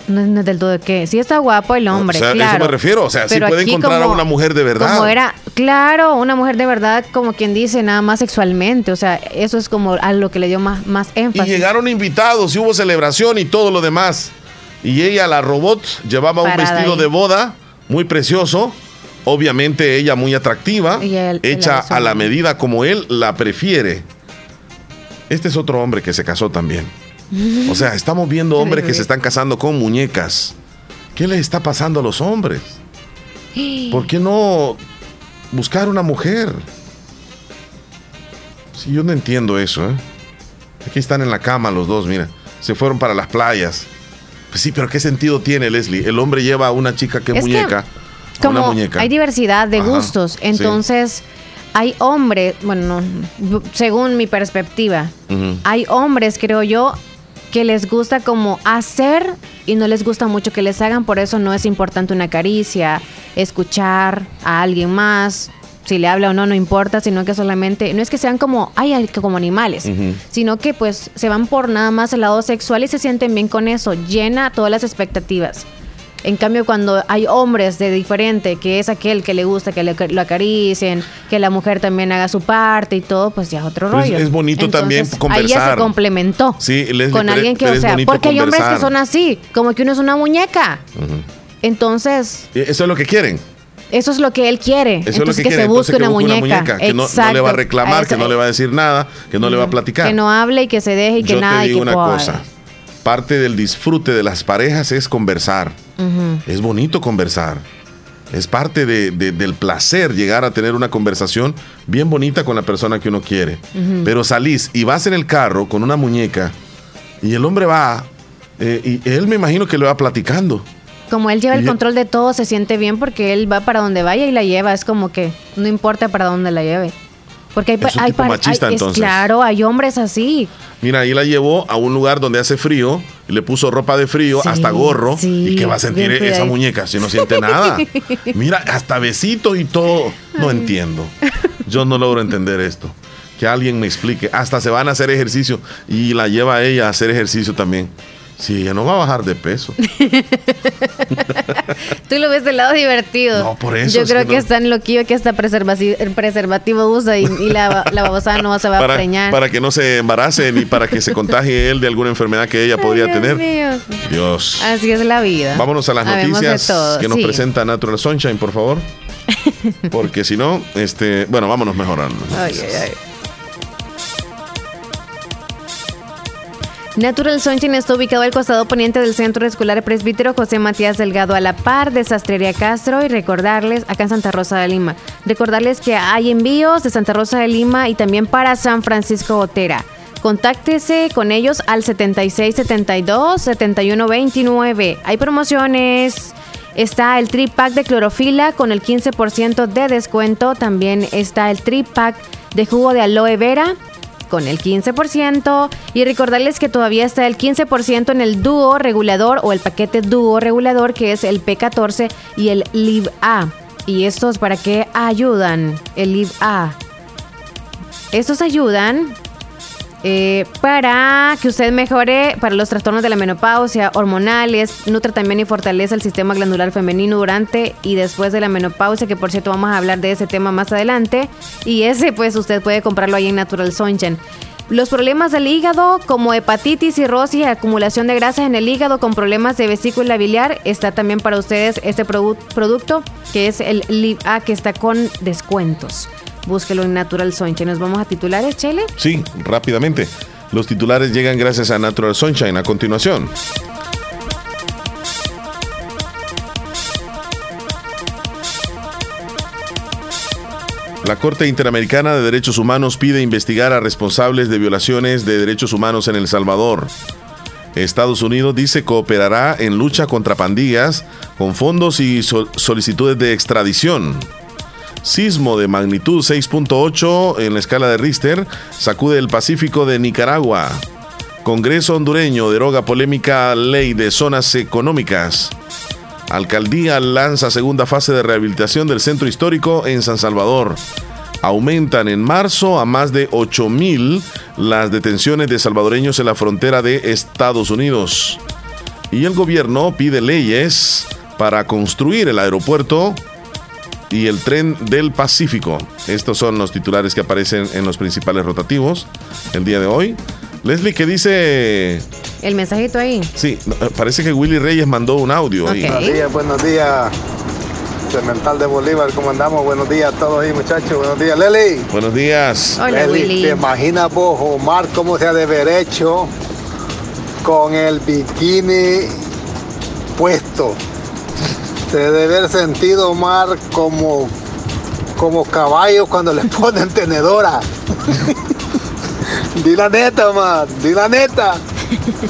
no, no es del todo que sí está guapo el hombre, o sea, claro. eso me refiero. O sea, sí Pero puede aquí encontrar a una mujer de verdad. Como era, claro, una mujer de verdad, como quien dice, nada más sexualmente. O sea, eso es como a lo que le dio más, más Y énfasis. llegaron invitados y hubo celebración y todo lo demás. Y ella, la robot, llevaba un vestido ahí. de boda muy precioso. Obviamente ella muy atractiva, Y él hecha a la medida como él la prefiere. Este es otro hombre que se casó también. O sea, estamos viendo (laughs) hombres que se están casando con muñecas. ¿Qué les está pasando a los hombres? (gasps) ¿Por qué no buscar una mujer. Sí, yo no entiendo eso, ¿eh? Aquí están en la cama los dos, mira. Se fueron para las playas. Pues sí, pero ¿qué sentido tiene, Leslie? El hombre lleva a una chica que es muñeca. como una muñeca. hay diversidad de Ajá, gustos, sí. entonces hay hombres, bueno, no, según mi perspectiva, hay hombres, creo yo, que les gusta como hacer y no les gusta mucho que les hagan, por eso no es importante una caricia, escuchar a alguien más, si le habla o no, no importa, sino que solamente, no es que sean como, ay, como animales, sino que pues se van por nada más el lado sexual y se sienten bien con eso, llena todas las expectativas. En cambio, cuando hay hombres de diferente, que es aquel que le gusta que le, lo acaricien, que la mujer también haga su parte y todo, pues ya es otro rollo. es bonito también Ahí ya conversar. se complementó Sí, Leslie, con alguien que, o sea, porque hay hombres que son así, como que uno es una muñeca. Entonces, Y Eso es lo que quieren. eso es lo que él quiere. Eso Entonces, es lo que, se Entonces, busque que una busque muñeca. que no, no le va a reclamar, A que no le va a decir nada, que no le va a platicar. Que no hable y que se deje y que Yo nada te y digo que una cosa. Parte del disfrute de las parejas es conversar. Es bonito conversar. Es parte de- de- del placer llegar a tener una conversación bien bonita con la persona que uno quiere. Pero salís y vas en el carro con una muñeca y el hombre va eh, y él me imagino que le va platicando. Como él lleva el control de todo, se siente bien porque él va para donde vaya y la lleva. Es como que no importa para dónde la lleve. Porque hay, Es un hay tipo pa- machista, hay- es entonces. claro, hay hombres así. Mira, ahí la llevó a un lugar donde hace frío, y le puso ropa de frío, Sí, hasta gorro. sí, ¿Y qué va a sentir esa muñeca si no siente nada? (laughs) Mira, hasta besitos y todo. No entiendo. Yo no logro entender esto. Que alguien me explique. Hasta se van a hacer ejercicio y la lleva a ella a hacer ejercicio también. Si ella no va a bajar de peso. (laughs) Tú lo ves del lado divertido. No, por eso Yo creo que no. es tan loquillo que hasta preservativo, el preservativo usa y, y la, (laughs) la babosada no se va a preñar. para que no se embarace ni para que se contagie él de alguna enfermedad que ella podría Dios tener. mío. Dios. Así es la vida. Vámonos a las Habemos noticias que nos sí. presenta Natural Sunshine, por favor. (laughs) Porque si no, este, bueno, vámonos mejorando. Ay, ay, ay. Natural Sunshine está ubicado al costado poniente del Centro Escolar Presbítero José Matías Delgado a la par de Sastrería Castro y recordarles, acá en Santa Rosa de Lima, recordarles que hay envíos de Santa Rosa de Lima y también para San Francisco Otera. Contáctese con ellos al 7672-7129. Hay promociones. Está el tripack de clorofila con el 15% de descuento. También está el tripack de jugo de aloe vera con el 15%. Y recordarles que todavía está el 15% en el dúo regulador o el paquete dúo regulador que es el P14 y el Liv A. ¿Y estos para qué ayudan? El Liv A. Estos ayudan eh, para que usted mejore para los trastornos de la menopausia, hormonales, nutre también y fortalece el sistema glandular femenino durante y después de la menopausia, que por cierto vamos a hablar de ese tema más adelante. Y ese pues usted puede comprarlo ahí en Natural Sunshine. Los problemas del hígado, como hepatitis, cirrosis y acumulación de grasas en el hígado con problemas de vesícula biliar, está también para ustedes este produ- producto que es el Liv A que está con descuentos. Búsquelo en Natural Sunshine. Nos vamos a titulares, Chele. Sí, rápidamente. Los titulares llegan gracias a Natural Sunshine. A continuación. La Corte Interamericana de Derechos Humanos pide investigar a responsables de violaciones de derechos humanos en El Salvador. Estados Unidos dice cooperará en lucha contra pandillas con fondos y sol- solicitudes de extradición. Sismo de magnitud 6.8 en la escala de Richter sacude el Pacífico de Nicaragua. Congreso hondureño deroga polémica ley de zonas económicas. Alcaldía lanza segunda fase de rehabilitación del centro histórico en San Salvador. Aumentan en marzo a más de 8 mil las detenciones de salvadoreños en la frontera de Estados Unidos. Y el gobierno pide leyes para construir el aeropuerto y el tren del Pacífico. Estos son los titulares que aparecen en los principales rotativos el día de hoy. Leslie, ¿qué dice? El mensajito ahí. Sí, eh, parece que Willy Reyes mandó un audio ahí. Buenos días, buenos días. Cemental de Bolívar, ¿cómo andamos? Buenos días a todos ahí, muchachos. Buenos días, Leli. Buenos días. Hola, Leli, Willy. ¿te imaginas vos, Omar, cómo se ha de haber hecho con el bikini puesto? Se debe haber sentido, Omar, como como caballos cuando le (laughs) ponen tenedora. (laughs) di la neta, man, di la neta.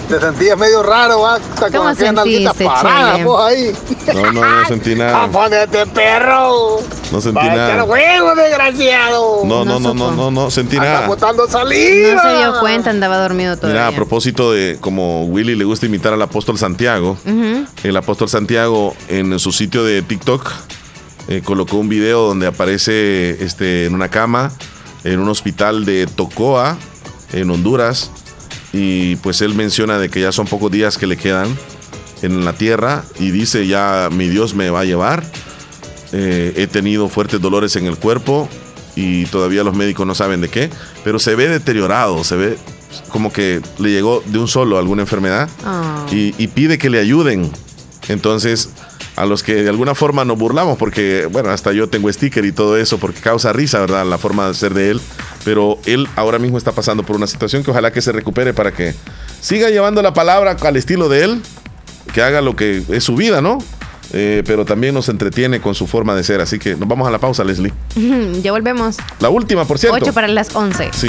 Te sentías medio raro, va, hasta con ¿Cómo aquellas nalguitas sentiste, paradas, Chele? vos ahí. No, no, no sentí ¡A (laughs) nada. ponerte perro! No sentí ¡Va a echar nada. huevo, desgraciado! No, no, no, no, no, no sentí Anda nada. botando saliva. No se dio cuenta, andaba dormido todavía. Mira, a propósito de como Willy le gusta imitar al apóstol Santiago, el apóstol Santiago en su sitio de TikTok eh, colocó un video donde aparece este, en una cama en un hospital de Tocoa, en Honduras, y pues él menciona de que ya son pocos días que le quedan en la tierra y dice ya mi Dios me va a llevar. Eh, he tenido fuertes dolores en el cuerpo y todavía los médicos no saben de qué, pero se ve deteriorado, se ve como que le llegó de un solo alguna enfermedad Ah. y, y pide que le ayuden. Entonces, a los que de alguna forma nos burlamos, porque, bueno, hasta yo tengo sticker y todo eso, porque causa risa, ¿verdad? La forma de ser de él. Pero él ahora mismo está pasando por una situación que ojalá que se recupere para que siga llevando la palabra al estilo de él, que haga lo que es su vida, ¿no? Eh, pero también nos entretiene con su forma de ser. Así que nos vamos a la pausa, Leslie. (laughs) ya volvemos. La última, por cierto. 8 para las 11. Sí.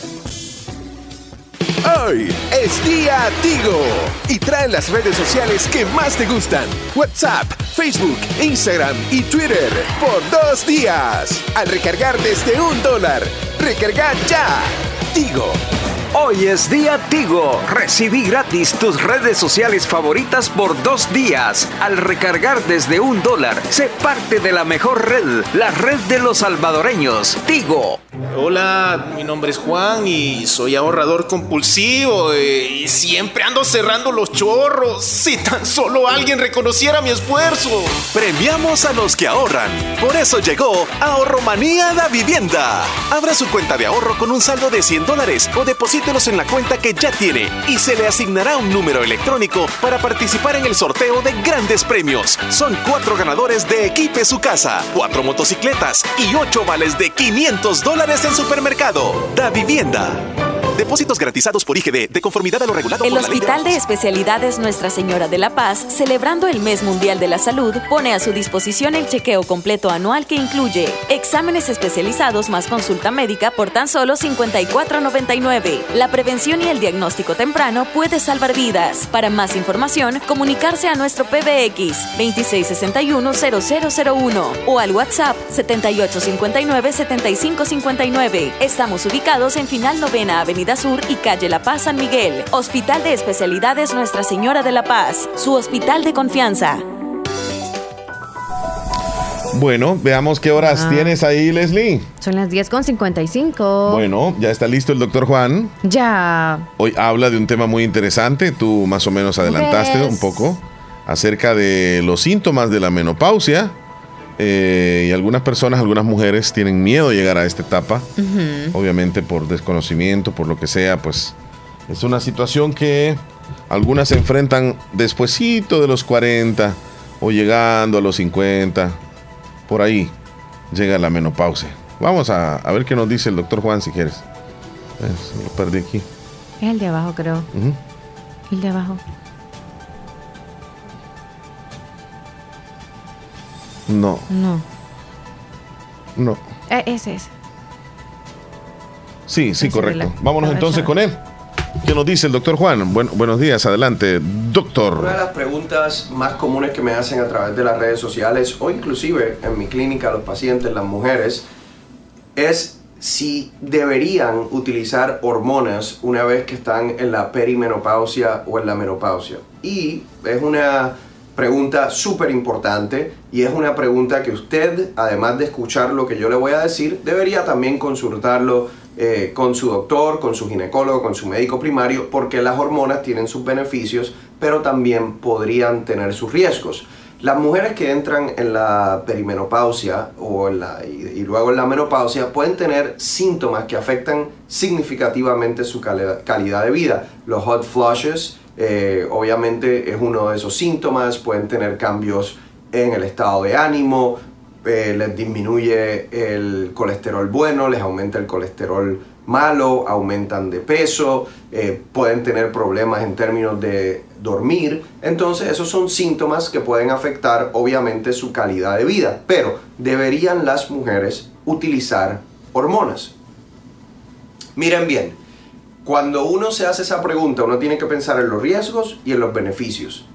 Hoy es Día Tigo y trae las redes sociales que más te gustan. WhatsApp, Facebook, Instagram y Twitter por dos días. Al recargar desde un dólar. Recarga ya. Tigo. Hoy es día Tigo. Recibí gratis tus redes sociales favoritas por dos días. Al recargar desde un dólar, sé parte de la mejor red, la red de los salvadoreños. Tigo. Hola, mi nombre es Juan y soy ahorrador compulsivo eh, y siempre ando cerrando los chorros. Si tan solo alguien reconociera mi esfuerzo. Premiamos a los que ahorran. Por eso llegó Ahorromanía da Vivienda. Abra su cuenta de ahorro con un saldo de 100 dólares o deposítelos en la cuenta que ya tiene y se le asignará un número electrónico para participar en el sorteo de grandes premios. Son cuatro ganadores de Equipe Su Casa, cuatro motocicletas y ocho vales de 500 dólares en supermercado. Da Vivienda. Depósitos garantizados por IGD de conformidad a lo regulado El por la ley de Hospital de Especialidades Nuestra Señora de la Paz, celebrando el Mes Mundial de la Salud, pone a su disposición el chequeo completo anual que incluye exámenes especializados más consulta médica por tan solo 54.99. La prevención y el diagnóstico temprano puede salvar vidas. Para más información, comunicarse a nuestro PBX 2661-0001 o al WhatsApp 7859-7559. Estamos ubicados en Final Novena Avenida Sur y Calle La Paz San Miguel. Hospital de Especialidades Nuestra Señora de la Paz, su hospital de confianza. Bueno, veamos qué horas Ah. tienes ahí, Leslie. Son las 10 con 55. Bueno, ya está listo el doctor Juan. Ya. Hoy habla de un tema muy interesante. Tú más o menos adelantaste Pues- un poco acerca de los síntomas de la menopausia Eh, y algunas personas, algunas mujeres tienen miedo de llegar a esta etapa, obviamente por desconocimiento, por lo que sea, pues es una situación que algunas se enfrentan despuesito de los 40 o llegando a los 50, por ahí llega la menopausia. Vamos a, a ver qué nos dice el doctor Juan si quieres. Eh, lo perdí aquí. Es el de abajo, creo. El de abajo. No, No. no. Eh, ese es. Sí, sí, Ese correcto. la Vámonos entonces con él. ¿Qué nos dice el doctor Juan? Buen- buenos días, adelante, doctor. Una de las preguntas más comunes que me hacen a través de las redes sociales o inclusive en mi clínica los pacientes, las mujeres, es si deberían utilizar hormonas una vez que están en la perimenopausia o en la menopausia. Y es una pregunta súper importante y es una pregunta que usted, además de escuchar lo que yo le voy a decir, debería también consultarlo eh, con su doctor, con su ginecólogo, con su médico primario, porque las hormonas tienen sus beneficios, pero también podrían tener sus riesgos. Las mujeres que entran en la perimenopausia o en la, y, luego en la menopausia pueden tener síntomas que afectan significativamente su cali- calidad de vida. Los hot flushes, eh, obviamente es uno de esos síntomas, pueden tener cambios en el estado de ánimo, eh, les disminuye el colesterol bueno, les aumenta el colesterol malo, aumentan de peso, eh, pueden tener problemas en términos de dormir. Entonces esos son síntomas que pueden afectar obviamente su calidad de vida. Pero deberían las mujeres utilizar hormonas. Miren bien, cuando uno se hace esa pregunta, uno tiene que pensar en los riesgos y en los beneficios.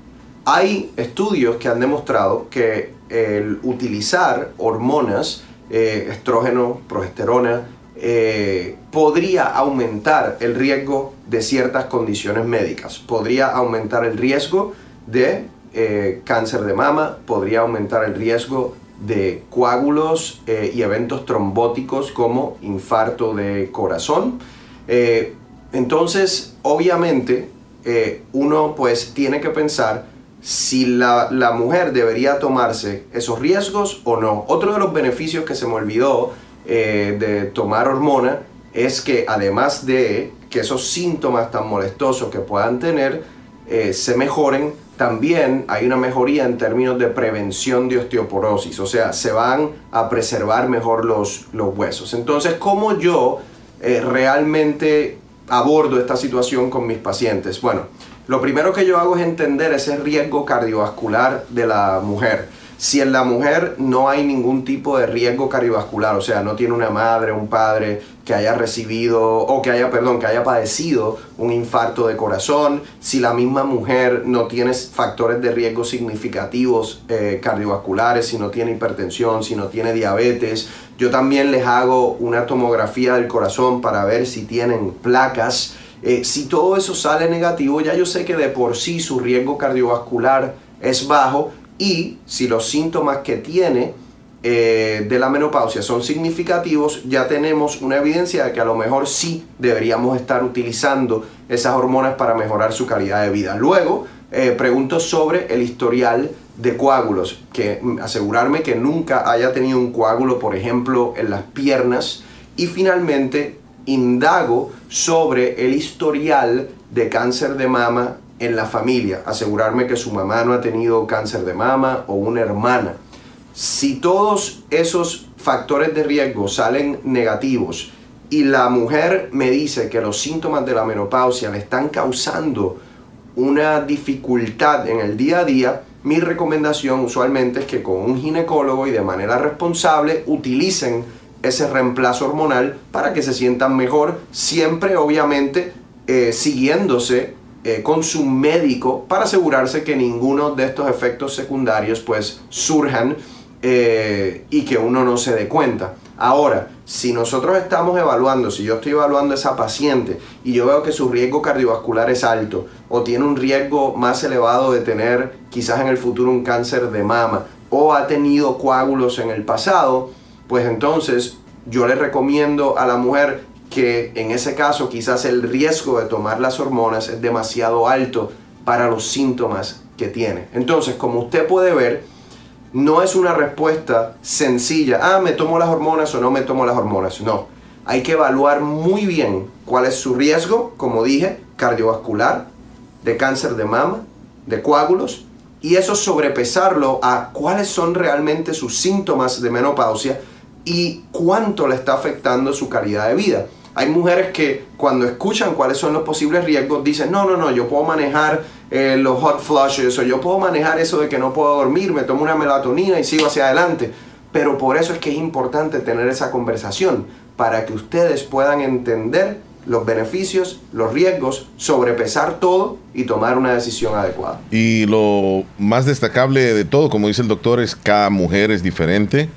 Hay estudios que han demostrado que el utilizar hormonas, eh, estrógeno, progesterona, eh, podría aumentar el riesgo de ciertas condiciones médicas. Podría aumentar el riesgo de eh, cáncer de mama, podría aumentar el riesgo de coágulos y eventos trombóticos como infarto de corazón. Entonces, obviamente, eh, uno pues tiene que pensar si la, la mujer debería tomarse esos riesgos o no. Otro de los beneficios que se me olvidó eh, de tomar hormona es que además de que esos síntomas tan molestosos que puedan tener eh, se mejoren, también hay una mejoría en términos de prevención de osteoporosis, o sea, se van a preservar mejor los, los huesos. Entonces, ¿cómo yo realmente abordo esta situación con mis pacientes? Bueno, lo primero que yo hago es entender ese riesgo cardiovascular de la mujer. Si en la mujer no hay ningún tipo de riesgo cardiovascular, o sea, no tiene una madre, un padre que haya recibido o que haya, perdón, que haya padecido un infarto de corazón, si la misma mujer no tiene factores de riesgo significativos eh, cardiovasculares, si no tiene hipertensión, si no tiene diabetes, yo también les hago una tomografía del corazón para ver si tienen placas. Eh, si todo eso sale negativo, ya yo sé que de por sí su riesgo cardiovascular es bajo y si los síntomas que tiene eh, de la menopausia son significativos, ya tenemos una evidencia de que a lo mejor sí deberíamos estar utilizando esas hormonas para mejorar su calidad de vida. Luego, eh, pregunto sobre el historial de coágulos, que mm, asegurarme que nunca haya tenido un coágulo, por ejemplo, en las piernas. Y finalmente, indago sobre el historial de cáncer de mama en la familia, asegurarme que su mamá no ha tenido cáncer de mama o una hermana. Si todos esos factores de riesgo salen negativos y la mujer me dice que los síntomas de la menopausia le están causando una dificultad en el día a día, mi recomendación usualmente es que con un ginecólogo y de manera responsable utilicen ese reemplazo hormonal para que se sientan mejor, siempre obviamente eh, siguiéndose eh, con su médico para asegurarse que ninguno de estos efectos secundarios pues surjan eh, y que uno no se dé cuenta. Ahora, si nosotros estamos evaluando, si yo estoy evaluando a esa paciente y yo veo que su riesgo cardiovascular es alto o tiene un riesgo más elevado de tener quizás en el futuro un cáncer de mama o ha tenido coágulos en el pasado, pues entonces yo le recomiendo a la mujer que en ese caso quizás el riesgo de tomar las hormonas es demasiado alto para los síntomas que tiene. Entonces, como usted puede ver, no es una respuesta sencilla, ah, me tomo las hormonas o no me tomo las hormonas. No, hay que evaluar muy bien cuál es su riesgo, como dije, cardiovascular, de cáncer de mama, de coágulos, y eso sobrepesarlo a cuáles son realmente sus síntomas de menopausia y cuánto le está afectando su calidad de vida. Hay mujeres que cuando escuchan cuáles son los posibles riesgos dicen, no, no, no, yo puedo manejar eh, los hot flushes o yo puedo manejar eso de que no puedo dormir, me tomo una melatonina y sigo hacia adelante. Pero por eso es que es importante tener esa conversación, para que ustedes puedan entender los beneficios, los riesgos, sobrepesar todo y tomar una decisión adecuada. Y lo más destacable de todo, como dice el doctor, es cada mujer es diferente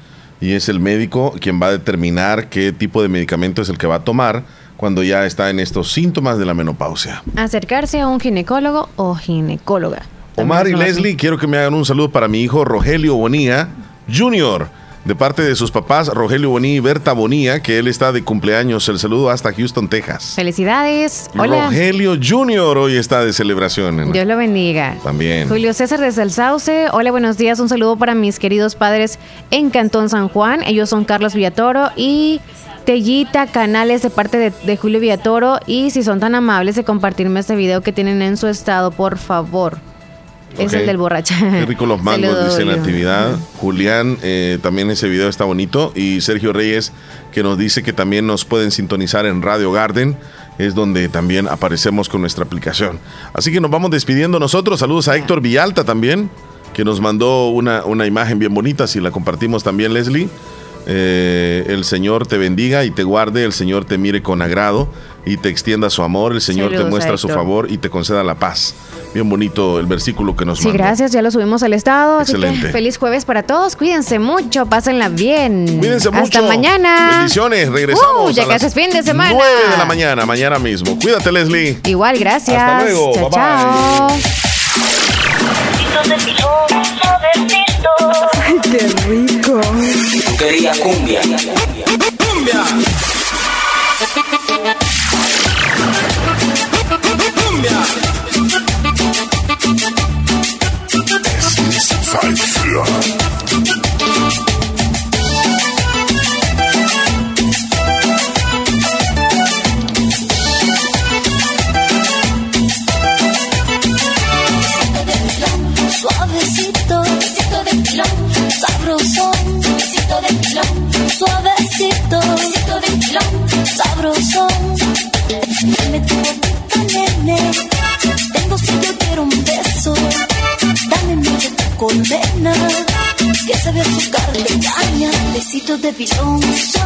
y es el médico quien va a determinar qué tipo de medicamento es el que va a tomar cuando ya está en estos síntomas de la menopausia. Acercarse a un ginecólogo o ginecóloga. Omar y Leslie, quiero que me hagan un saludo para mi hijo Rogelio Bonía Jr., de parte de sus papás Rogelio Bonía y Berta Bonía, que él está de cumpleaños. El saludo hasta Houston, Texas. Felicidades. Hola. Rogelio Jr. hoy está de celebración. Dios lo bendiga. También. Julio César desde el Sauce. Hola, buenos días. Un saludo para mis queridos padres en Cantón San Juan. Ellos son Carlos Villatoro y Tellita Canales de parte de, de Julio Villatoro. Y si son tan amables de compartirme este video que tienen en su estado, por favor. Es el del borracha. Qué rico los mangos, dice Julio. Natividad. Julián, eh, también ese video está bonito. Y Sergio Reyes, que nos dice que también nos pueden sintonizar en Radio Garden. Es donde también aparecemos con nuestra aplicación. Así que nos vamos despidiendo nosotros. Saludos a Héctor Villalta también, que nos mandó una, una imagen bien bonita. Si la compartimos también, Leslie. Eh, el Señor te bendiga y te guarde, el Señor te mire con agrado y te extienda su amor, el Señor Saludos te muestra su favor y te conceda la paz. Bien bonito el versículo que nos Sí, mandó. gracias, ya lo subimos al estado. Así Excelente. que feliz jueves para todos. Cuídense mucho, pásenla bien. Cuídense mucho. Hasta mañana. Bendiciones. Regresamos. Uh, ya a las casi es fin de semana. 9 de la mañana, mañana mismo. Cuídate, Leslie. Igual, gracias. Hasta luego. Chao, Bye, bye. chao. Ay, qué rico. Quería cumbia. Cumbia. Zeit für. Besito de